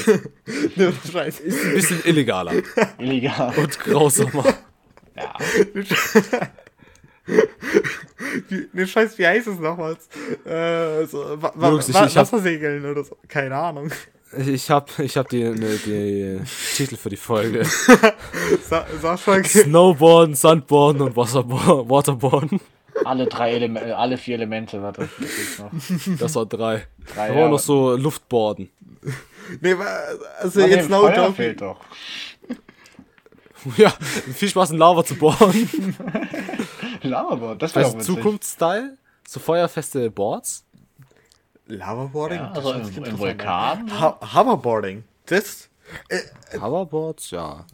Scheiße. Ist ein bisschen illegaler Illegal. und grausamer. Ja. Wie, ne Scheiß, wie heißt es nochmals? Äh, so, wa wa ich- wa ich hab- Wassersegeln oder so. Keine Ahnung. Ich habe ich hab die, ne, die Titel für die Folge. Sa Sascha, Snowboarden, Sandboarden und Wasserbo Waterboarden. Alle drei Elemente, alle vier Elemente, warte. das. Das war drei. Drei, Da ja. war noch so Luftboarden. nee, also Warte, jetzt no Feuer fehlt doch. Ja, viel Spaß in Lava zu bohren. Lavaboard, das wäre Also auch. Zukunftsstyle. So feuerfeste Boards. Lavaboarding? Ja, Das also im, im interessant Vulkan. an. Ha Hoverboarding. Das. Hoverboards, ja.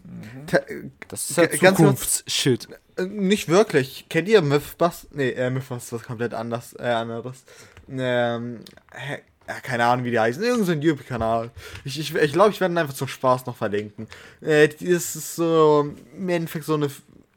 ta- Das ist ja kurz- Zukunftsshit. äh, nicht wirklich. Kennt ihr Mythbusters? Nee, äh, Mythbusters ist was komplett anders, äh, anderes. Ähm, ja, keine Ahnung, wie die heißen. Irgend so ein YouTube-Kanal. Ich glaube, ich, glaub, ich werde ihn einfach zum Spaß noch verlinken. Äh, das ist so im Endeffekt so eine,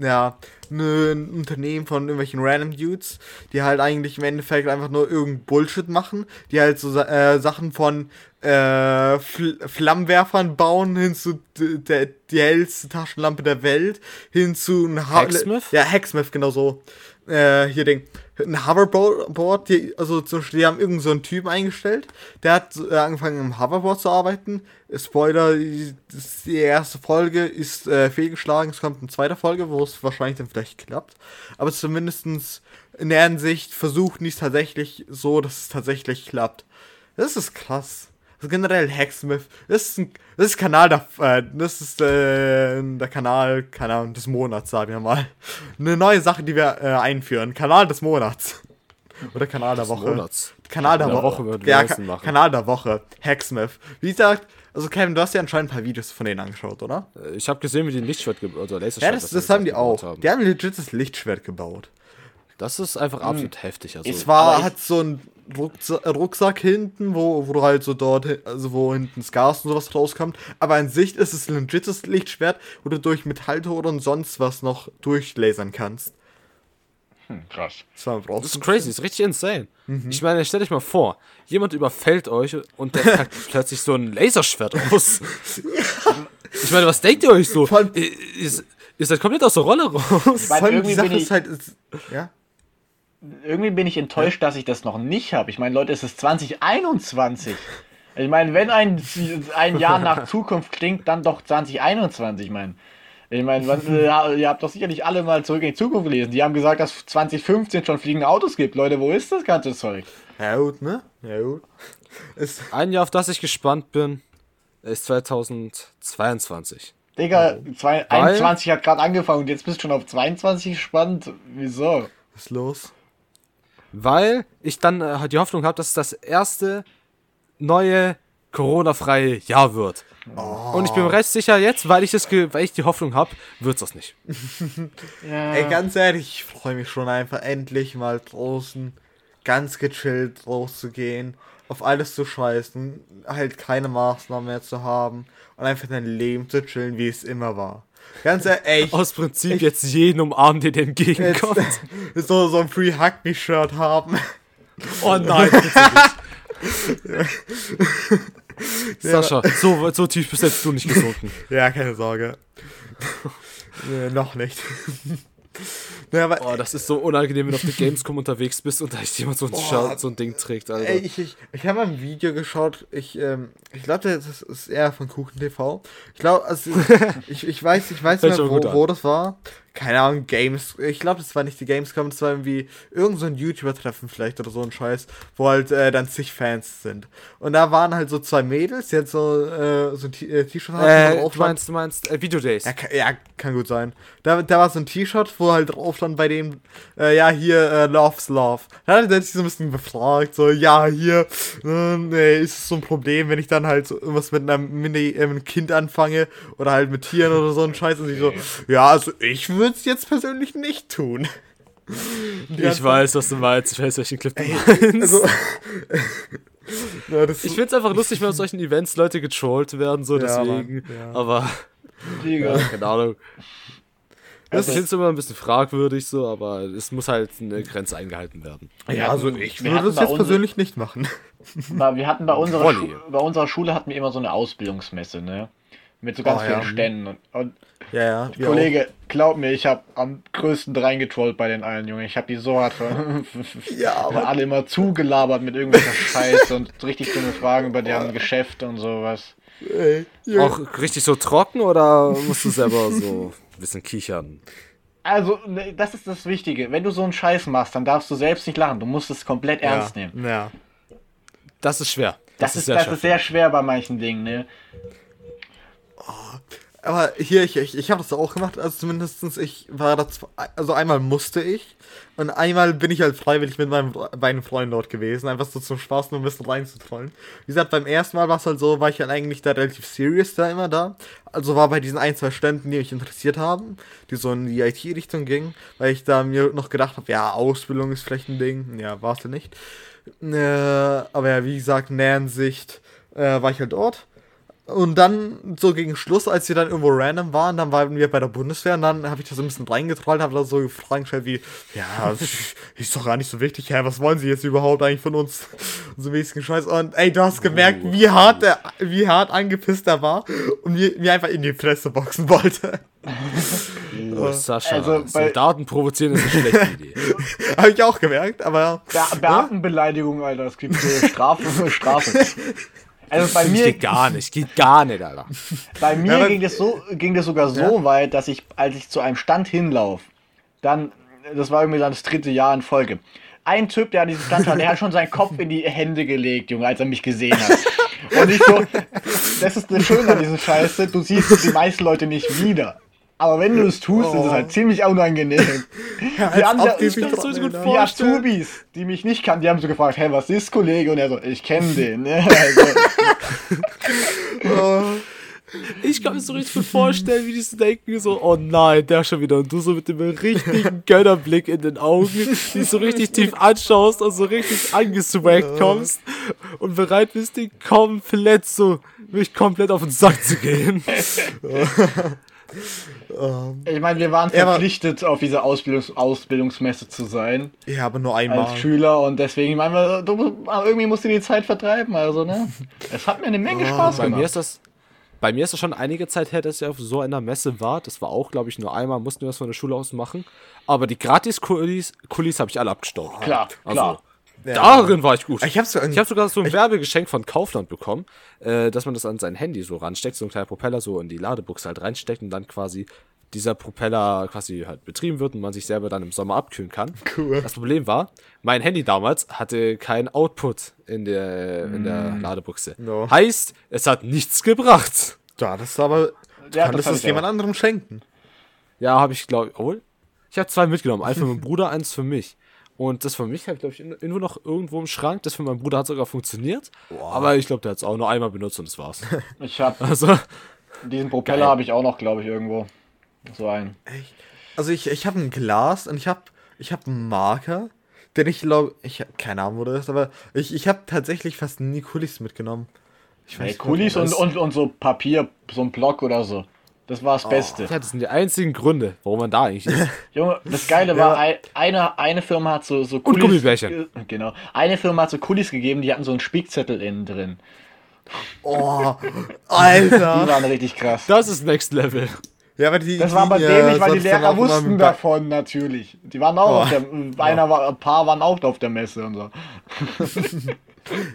ja, ne- ein Unternehmen von irgendwelchen random Dudes, die halt eigentlich im Endeffekt einfach nur irgendein Bullshit machen, die halt so äh, Sachen von äh, Fl Flammenwerfern bauen, hin zu der, die hellste Taschenlampe der Welt, hin zu ein Ha- Hacksmith? Ja, Hacksmith, genau so. Äh, hier Ding. Ein Hoverboard, die, also zum Beispiel, die haben irgendeinen so Typen eingestellt, der hat äh, angefangen im Hoverboard zu arbeiten. Spoiler, die, die erste Folge ist äh, fehlgeschlagen, es kommt eine zweite Folge, wo es wahrscheinlich dann vielleicht klappt. Aber zumindestens in der Hinsicht versuchen die es tatsächlich so, dass es tatsächlich klappt. Das ist krass. Also generell Hacksmith, das ist ein, das ist Kanal der, äh, das ist äh, der Kanal, keine Ahnung, des Monats, sagen wir mal. Eine neue Sache, die wir äh, einführen. Kanal des Monats. Oder Kanal der Woche. Monats. Kanal der, Der Woche. Woche ja, Ka machen. Kanal der Woche. Hacksmith. Wie gesagt, also Kevin, du hast ja anscheinend ein paar Videos von denen angeschaut, oder? Äh, Ich habe gesehen, wie die ein Lichtschwert ge- oder Laserschwert. Ja, das, besser das haben die gebaut auch. haben. Die haben ein legites Lichtschwert gebaut. Das ist einfach absolut heftig. Also, Es war, ich- hat so ein Rucksack, Rucksack hinten, wo, wo du halt so dort, also wo hinten das Gas und sowas rauskommt. Aber an sich ist es ein legites Lichtschwert, wo du durch Metalltore und sonst was noch durchlasern kannst. Hm, krass. Das, war das ist crazy, das ist richtig insane. Ich meine, stellt euch mal vor, jemand überfällt euch und der packt plötzlich so ein Laserschwert aus. Ich meine, was denkt ihr euch so? Ihr, ihr, ihr seid komplett aus der Rolle raus. Weil Vor allem irgendwie die Sache bin ich- ist halt, ist, ja. Irgendwie bin ich enttäuscht, dass ich das noch nicht habe. Ich meine, Leute, es ist 2021. Ich meine, wenn ein, ein Jahr nach Zukunft klingt, dann doch 2021, ich meine. Ich meine, was, äh, ihr habt doch sicherlich alle mal zurück in die Zukunft gelesen. Die haben gesagt, dass 2015 schon fliegende Autos gibt. Leute, wo ist das ganze Zeug? Ja, gut, ne? Ja, gut. Ist, Ein Jahr, auf das ich gespannt bin, ist 2022. Digga, zwei, 21 hat gerade angefangen und jetzt bist du schon auf 22 gespannt. Wieso? was ist los? Weil ich dann äh, die Hoffnung habe, dass es das erste neue Corona-freie Jahr wird. Und ich bin mir recht sicher jetzt, weil ich, das ge- weil ich die Hoffnung habe, wird es das nicht. Ja. Ey, ganz ehrlich, ich freue mich schon einfach endlich mal draußen ganz gechillt rauszugehen, auf alles zu scheißen, halt keine Maßnahmen mehr zu haben und einfach dein Leben zu chillen, wie es immer war. Ganz ehrlich, Aus Prinzip jetzt jeden umarmen, der dir jetzt, entgegenkommt. so, so ein Free Hug Me Shirt haben. Oh nein. Sascha, so, so tief bist jetzt du nicht gesunken. Ja, keine Sorge. nee, noch nicht. Ja, aber, Oh, das ist so unangenehm, wenn du auf der Gamescom unterwegs bist und da ist jemand so ein. Shirt, so ein Ding trägt, Alter. Ey, ich, ich, ich habe mal ein Video geschaut. Ich, ähm, ich glaube, das ist eher von Kuchen TV. Ich glaube, also, ich, ich weiß, ich weiß nicht mehr, wo, wo das war. Keine Ahnung, Games. Ich glaube, das war nicht die Gamescom, das war irgendwie irgend so ein YouTuber-Treffen vielleicht oder so ein Scheiß, wo halt äh, dann zig Fans sind. Und da waren halt so zwei Mädels, die halt so, äh, so ein äh, T-Shirt hatten, äh, du meinst, du meinst äh, Video Days. ja, kann, ja, kann gut sein. Da, da war so ein T-Shirt, wo halt drauf stand bei dem, äh, ja, hier, äh, Love's Love. Da hat er sich so ein bisschen befragt, so, ja, hier, äh, nee, ist es so ein Problem, wenn ich dann halt so irgendwas mit einem, Mini, äh, mit einem Kind anfange oder halt mit Tieren oder so ein Scheiß und ich so, ja, also ich würde es jetzt persönlich nicht tun. ich weiß, was du meinst. Ich weiß, welchen Clip du meinst. Also, ja, das ich find's einfach lustig, wenn auf solchen Events Leute getrollt werden, so Ja, deswegen. Mann, ja. Aber, Digga. keine Ahnung. Das ich find's immer ein bisschen fragwürdig so, aber es muss halt eine Grenze eingehalten werden. ja, also ich wir würde es jetzt persönlich nicht machen. Wir hatten bei unserer. Schu bei unserer Schule hatten wir immer so eine Ausbildungsmesse, ne? Mit so ganz Oh, vielen ja. Ständen. Und, und Ja, ja. Kollege, glaub mir, ich habe am größten reingetrollt bei den allen, Junge. Ich habe die so hart ver Ja, aber- alle immer zugelabert mit irgendwelcher Scheiße und richtig dumme Fragen über deren Geschäfte und sowas. Auch. Ey, ja. Auch richtig so trocken oder musst du selber so ein bisschen kichern? Also, ne, das ist das Wichtige. Wenn du so einen Scheiß machst, dann darfst du selbst nicht lachen. Du musst es komplett ernst ja. nehmen. Ja. Das ist schwer. Das, ist, das ist sehr schwer bei manchen Dingen, ne? Aber hier, ich, ich, ich habe das auch gemacht, also zumindestens ich war da, zw- also einmal musste ich und einmal bin ich halt freiwillig mit meinem, meinen Freunden dort gewesen, einfach so zum Spaß nur ein bisschen reinzutrollen. Wie gesagt, beim ersten Mal war es halt so, war ich halt eigentlich da relativ serious da immer da. Also war bei diesen ein, zwei Ständen, die mich interessiert haben, die so in die IT-Richtung gingen, weil ich da mir noch gedacht habe, ja, Ausbildung ist vielleicht ein Ding. Ja, war es ja nicht. Äh, aber ja, wie gesagt, Hinsicht äh, war ich halt dort. Und dann, so gegen Schluss, als wir dann irgendwo random waren, dann waren wir bei der Bundeswehr und dann habe ich da so ein bisschen reingetrollt, habe da so Fragen gestellt wie, ja, ist doch gar nicht so wichtig, hä, was wollen sie jetzt überhaupt eigentlich von uns? Und so ein bisschen Scheiß. Und ey, du hast gemerkt, wie hart der, wie hart angepisst er war und mir, mir einfach in die Fresse boxen wollte. Oh, Sascha, Also bei- Soldaten provozieren ist eine schlechte Idee. Habe ich auch gemerkt, aber Be Beamtenbeleidigung, Alter. Es gibt äh, Strafe, Strafe. Also bei mir, geht gar nicht, geht gar nicht, Alter. bei mir Ja, ging, das so, ging das sogar so weit, dass ich, als ich zu einem Stand hinlauf, dann, das war irgendwie dann das dritte Jahr in Folge. Ein Typ, der an diesem Stand stand, der hat schon seinen Kopf in die Hände gelegt, Junge, als er mich gesehen hat. Und ich so, das ist das Schöne an diesem Scheiße, du siehst die meisten Leute nicht wieder. Aber wenn du es tust, ist es halt ziemlich unangenehm. Die, als anderen- ob die sich kann das dran so gut die. Azubis, die mich nicht kannten, die haben so gefragt, hey, was ist Kollege? Und er so, ich kenne den. Also, Ich kann mir so richtig gut vorstellen, wie die so denken, so, oh nein, der schon wieder. Und du so mit dem richtigen Gönnerblick in den Augen, die so richtig tief anschaust und so richtig angeswaggt kommst und bereit bist, die komplett so, mich komplett auf den Sack zu gehen. Ich meine, wir waren Ja, verpflichtet, auf dieser Ausbildungs Ausbildungsmesse zu sein, ja, aber nur als einmal. Schüler. Und deswegen, ich meine, du, irgendwie musst du die Zeit vertreiben. Also, ne? Es hat mir eine Menge Spaß Bei mir gemacht. ist das. Bei mir ist das schon einige Zeit her, dass ich auf so einer Messe war. Das war auch, glaube ich, nur einmal, mussten wir das von der Schule aus machen. Aber die Gratis-Kulis Kulis habe ich alle abgestaubt. Klar, klar. Also, darin war ich gut. Ich habe sogar so ein Werbegeschenk von Kaufland bekommen, äh, dass man das an sein Handy so ransteckt, so ein kleiner Propeller so in die Ladebuchse halt reinsteckt und dann quasi dieser Propeller quasi halt betrieben wird und man sich selber dann im Sommer abkühlen kann. Cool. Das Problem war, mein Handy damals hatte keinen Output in der, in der Ladebuchse. No. Heißt, es hat nichts gebracht. Ja, das ist aber. Du Ja, kannst es ich jemand auch. anderem schenken. Ja, habe ich glaube, obwohl ich habe zwei mitgenommen, eins für meinen Bruder, eins für mich. Und das für mich habe ich glaube ich irgendwo noch irgendwo im Schrank. Das für meinen Bruder hat sogar funktioniert, aber ich glaube, der hat es auch nur einmal benutzt und das war's. Ich habe Also diesen Propeller habe ich auch noch, glaube ich, irgendwo. So einen. Echt? Also ich, ich habe ein Glas und ich habe ich hab einen Marker, den ich glaube, ich hab keine Ahnung, wo das ist, aber ich, ich habe tatsächlich fast nie Kulis mitgenommen. Ich Hey, nicht, Kulis und, und, und so Papier, so ein Block oder so. Das war das Beste. ja, das sind die einzigen Gründe, warum man da eigentlich ist. Junge, das Geile war, ei- eine, eine Firma hat so, so Gummibärchen. ge- Genau. Eine Firma hat so Kulis gegeben, die hatten so einen Spickzettel innen drin. Oh, Die Alter. waren richtig krass. Das ist Next Level. Ja, aber die, Das war aber die, dämlich, weil die Lehrer wussten davon natürlich. Die waren auch Oh. auf der, einer war, ein paar waren auch auf der Messe und so.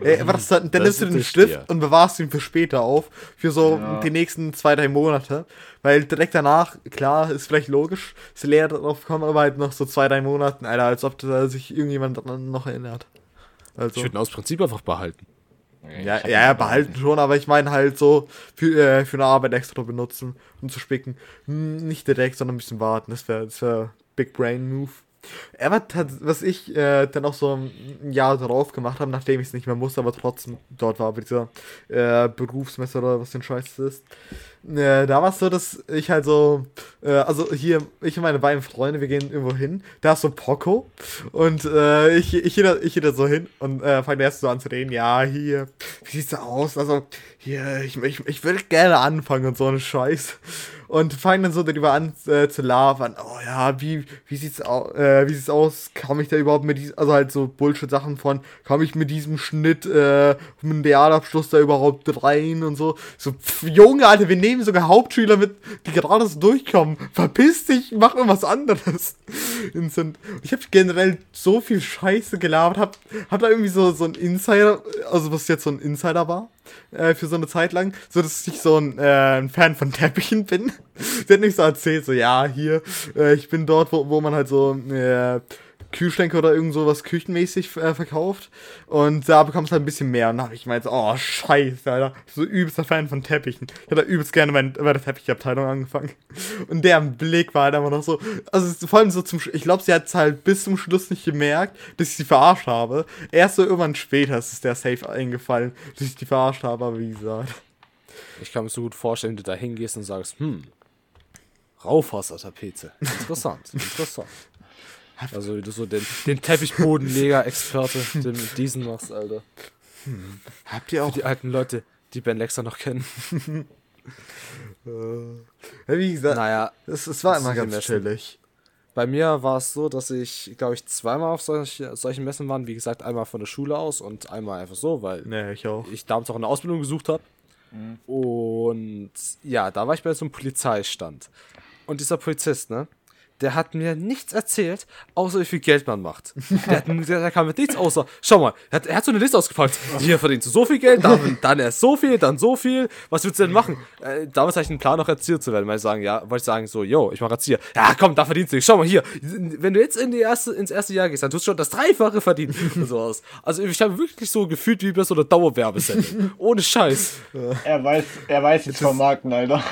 Ey, das, dann dann Das nimmst du den Stift Stier. und bewahrst ihn für später auf. Für so Ja. die nächsten zwei, drei Monate. Weil direkt danach, klar, ist vielleicht logisch, ist der Lehrer drauf kommen, aber halt noch so zwei, drei Monaten, Alter, als ob da sich irgendjemand dran noch erinnert. Also. Ich würde ihn aus Prinzip einfach behalten. Ja, ja, ja, behalten schon, aber ich meine halt so für, äh, für eine Arbeit extra benutzen und zu spicken. Hm, Nicht direkt, sondern ein bisschen warten. Das wäre das wär Big Brain Move. Tat- was ich äh, dann auch so ein Jahr darauf gemacht habe, nachdem ich es nicht mehr musste, aber trotzdem dort war bei dieser äh, Berufsmesse oder was für ein Scheiß das ist. Äh, da war es so, dass ich halt so, äh, also hier, ich und meine beiden Freunde, wir gehen irgendwo hin, da ist so Poco und äh, ich, ich, da, ich da so hin und äh, fange erst so an zu reden, ja, hier, wie sieht's da aus? Also, hier, ich, ich, ich würde gerne anfangen und so einen Scheiß. Und fange dann so darüber an äh, zu labern, oh ja, wie, wie sieht's aus, äh, wie sieht's aus, kam ich da überhaupt mit diesem, also halt so Bullshit-Sachen von, kam ich mit diesem Schnitt, äh, mit dem Realabschluss da überhaupt rein und so. So, pff, Junge, Alter, wir nehmen sogar Hauptschüler mit, die gerade so durchkommen. Verpiss dich, mach irgendwas anderes. Instant. Ich habe generell so viel Scheiße gelabert, hab, hab da irgendwie so, so ein Insider, also was jetzt so ein Insider war, äh, für so eine Zeit lang, so dass ich so ein, äh, ein Fan von Teppichen bin. Der hat nicht so erzählt, so, ja, hier, äh, ich bin dort, wo, wo man halt so, äh, Kühlschränke oder irgend sowas küchenmäßig äh, verkauft. Und da bekommst du halt ein bisschen mehr. Und da habe ich gemeint, so, oh, scheiße, Alter. So übelster Fan von Teppichen. Ich hatte übelst gerne bei, bei der Teppichabteilung angefangen. Und der Blick war halt einfach noch so, also vor allem so zum, ich glaube, sie hat es halt bis zum Schluss nicht gemerkt, dass ich sie verarscht habe. Erst so irgendwann später ist es der Safe eingefallen, dass ich die verarscht habe, aber wie gesagt. Ich kann mir so gut vorstellen, wenn du da hingehst und sagst, hm, Raufasertapete. Interessant, interessant. Also wie du so den, den Teppichbodenleger-Experte, den mit diesen machst, Alter. Habt ihr auch, Die alten Leute, die Ben Lexer noch kennen. ja, wie gesagt, Naja, es, es war immer ganz chillig. bei mir war es so, dass ich, glaube ich, zweimal auf solche, solchen Messen war. Wie gesagt, einmal von der Schule aus und einmal einfach so, weil Ne, ich auch. ich damals auch eine Ausbildung gesucht habe. Und ja, da war ich bei so einem Polizeistand. Und dieser Polizist, ne? Der hat mir nichts erzählt, außer wie viel Geld man macht. Der, hat, der, der kam mit nichts außer, schau mal, er hat, er hat so eine Liste ausgepackt. Hier verdienst du so viel Geld, dann, dann erst so viel, dann so viel. Was willst du denn machen? Äh, damals hatte ich einen Plan, noch Erzieher zu werden, weil ich sagen, ja, wollte ich sagen, so, yo, ich mache Erzieher. Ja, komm, da verdienst du. Schau mal hier, wenn du jetzt in die erste, ins erste Jahr gehst, dann tust du schon das Dreifache verdienen und sowas. Also ich habe wirklich so gefühlt wie bei so einer Dauerwerbesendung. Ohne Scheiß. Er weiß, er weiß jetzt vom Marken, Alter.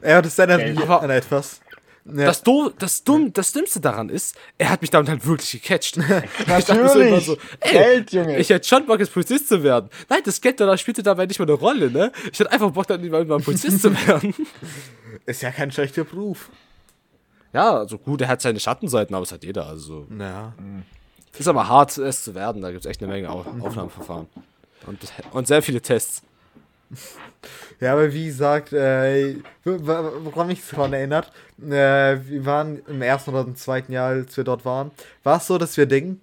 Das erinnert Geld. mich an etwas. Ja. Das, Do das, Dumm, das Dümmste daran ist, er hat mich damit halt wirklich gecatcht. Ich dachte so, ey, Geld, Junge. Ich hätte schon Bock, jetzt Polizist zu werden. Nein, das Geld da spielte dabei nicht mal eine Rolle, ne? Ich hätte einfach Bock, dann mal Polizist zu werden. Ist ja kein schlechter Beruf. Ja, also gut, er hat seine Schattenseiten, aber es hat jeder. Also Ja. ist aber hart, es zu werden. Da gibt es echt eine Menge Au Aufnahmeverfahren. Und, und sehr viele Tests. Ja, aber wie gesagt, äh, wo- wo- woran mich daran erinnert, äh, wir waren im ersten oder im zweiten Jahr, als wir dort waren, war es so, dass wir Ding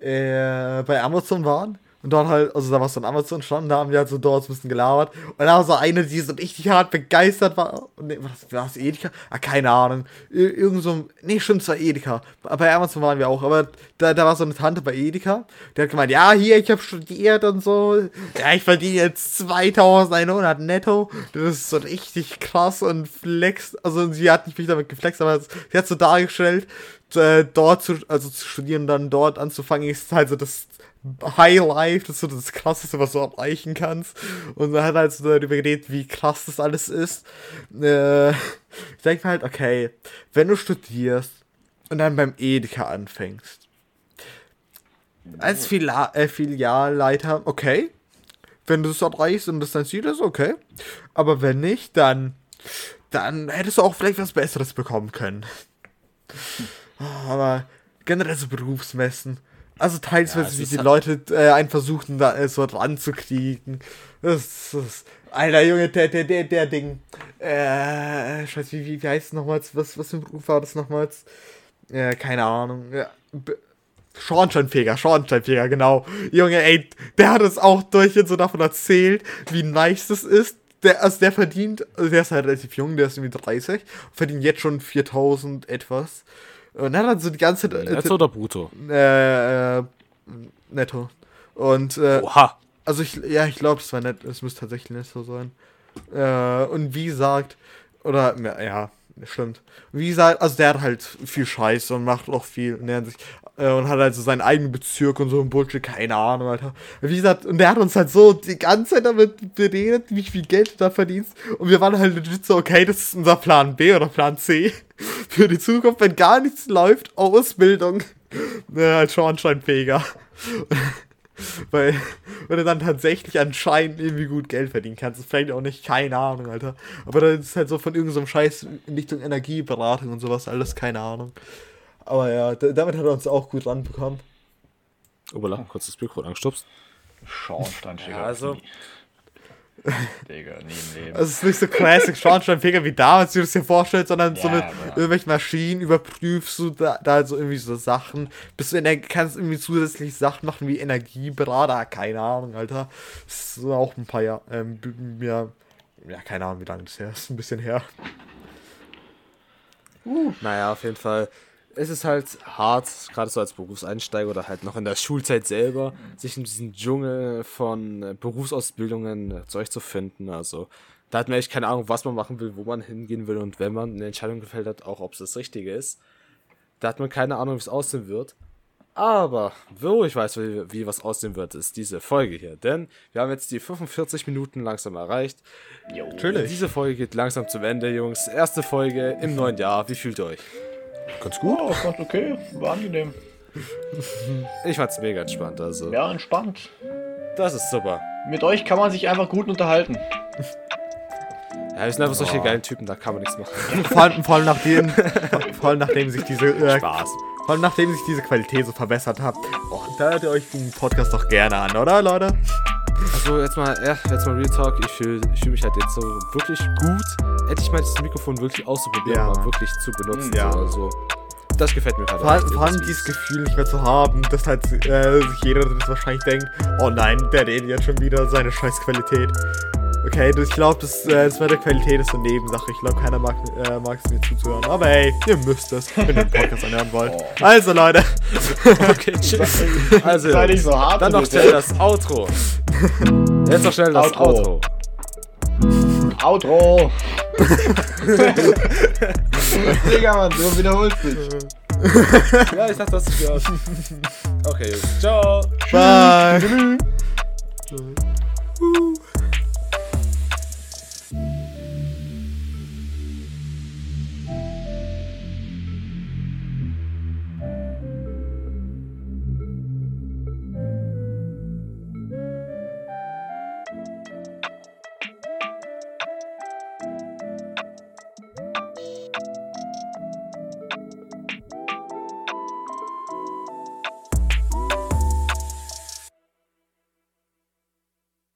äh, bei Amazon waren und dort halt, also da war so ein Amazon stand, da haben wir halt so dort ein bisschen gelabert und da war so eine, die so richtig hart begeistert war. Und, nee, was war das, Edeka? Ah, keine Ahnung. Ir irgend so, nee, stimmt, es war Edeka. Bei Amazon waren wir auch, aber da, da war so eine Tante bei Edeka, die hat gemeint, ja, hier, ich habe studiert und so. Ja, ich verdiene jetzt 2100 netto. Das ist so richtig krass und flex. Also sie hat nicht mich damit geflext, aber sie hat so dargestellt, äh, dort zu, also zu studieren und dann dort anzufangen, ist halt so das High Life, das ist so das Krasseste, was du erreichen kannst. Und dann hat halt so darüber geredet, wie krass das alles ist. Äh, ich denke mir halt, okay, wenn du studierst und dann beim Edeka anfängst, als Fila äh, Filialleiter, okay. Wenn du es erreichst und das dein Ziel ist, okay. Aber wenn nicht, dann, dann hättest du auch vielleicht was Besseres bekommen können. Aber generell so Berufsmessen. Also teils, Ja, es wie die halt- Leute äh, einen versuchten, da äh, so ranzukriegen. Das, das, Alter Junge, der, der, der, der Ding. Äh, scheiße, wie, wie, wie heißt es nochmals? Was, was für ein Beruf war das nochmals? Äh, keine Ahnung. Ja, Schornsteinfeger, Schornsteinfeger, genau. Junge, ey, der hat uns auch durch und so davon erzählt, wie nice das ist. Der, also der verdient, also der ist halt relativ jung, der ist irgendwie 30, verdient jetzt schon 4000 etwas. Und hat dann so die ganze Zeit. äh, Netto oder Brutto? äh, äh, netto. Und äh, Oha. also ich, ja, ich glaube, es war nett, es müsste tatsächlich netto sein. Äh, und wie gesagt, oder ja, stimmt. Wie gesagt, also der hat halt viel Scheiße und macht auch viel Hinsicht. Äh, und hat halt so seinen eigenen Bezirk und so ein Bullshit, keine Ahnung, Alter. Wie gesagt, und der hat uns halt so die ganze Zeit damit beredet, wie viel Geld du da verdienst. Und wir waren halt legit so, okay, das ist unser Plan B oder Plan C für die Zukunft, wenn gar nichts läuft, Ausbildung. Äh, als Schornsteinfeger. Weil, weil du dann tatsächlich anscheinend irgendwie gut Geld verdienen kannst. Vielleicht auch nicht, keine Ahnung, Alter. Aber das ist halt so von irgendeinem Scheiß in Richtung Energieberatung und sowas, alles, keine Ahnung. Aber ja, damit hat er uns auch gut ranbekommen. Obala, kurz das Mikrofon angestupst. Schornsteinfeger. Ja, also-. Digga, nie im Leben. Also es ist nicht so classic Schornsteinfeger wie damals, wie du es dir vorstellst, sondern so Ja, mit aber- irgendwelchen Maschinen überprüfst du da, da so irgendwie so Sachen. Bist du in der, kannst irgendwie zusätzlich Sachen machen wie Energieberater, keine Ahnung, Alter. Das ist auch ein paar Jahre, ähm, ja, ja, keine Ahnung, wie lange das her ist, ein bisschen her. Naja, auf jeden Fall. Es ist halt hart, gerade so als Berufseinsteiger oder halt noch in der Schulzeit selber, sich in diesem Dschungel von äh, Berufsausbildungen äh, zurechtzufinden. Also, da hat man echt keine Ahnung, was man machen will, wo man hingehen will und wenn man eine Entscheidung gefällt hat, auch ob es das Richtige ist. Da hat man keine Ahnung, wie es aussehen wird. Aber, wo ich weiß, wie, wie was aussehen wird, ist diese Folge hier. Denn wir haben jetzt die 45 Minuten langsam erreicht. Jo. Diese Folge geht langsam zum Ende, Jungs. Erste Folge im neuen Jahr. Wie fühlt ihr euch? Ganz gut. Oh, ganz okay. War angenehm. Ich fand's mega entspannt, also. Ja, entspannt. Das ist super. Mit euch kann man sich einfach gut unterhalten. Ja, wir sind einfach solche geilen Typen, da kann man nichts machen. Vor allem, vor allem nachdem, vor allem nachdem sich diese, äh, Spaß. vor allem nachdem sich diese Qualität so verbessert hat. Oh, da hört ihr euch den Podcast doch gerne an, oder, Leute? Also jetzt mal, ja, jetzt mal Real Talk. Ich fühle ich fühl mich halt jetzt so wirklich gut. Hätte ich mal das Mikrofon wirklich auszuprobieren, Ja. mal wirklich zu benutzen. Ja. So, also, das gefällt mir gerade. Vor, allem- vor allem dieses Gefühl nicht mehr zu haben, dass halt äh, sich jeder das wahrscheinlich denkt, oh nein, der redet jetzt schon wieder seine Scheißqualität. Okay, ich glaube, das, äh, das mit der Qualität ist eine Nebensache. Ich glaube, keiner mag, äh, es mir zuzuhören. Aber ey, ihr müsst es, wenn ihr den Podcast anhören wollt. Oh. Also, Leute. Okay, tschüss. Also, Sei nicht so hart dann noch schnell das Outro. Jetzt noch schnell das Outro. Outro. Outro! Digga, Mann, du wiederholst dich. Ja, ich dachte, das ist gehört. Okay, ciao. Bye.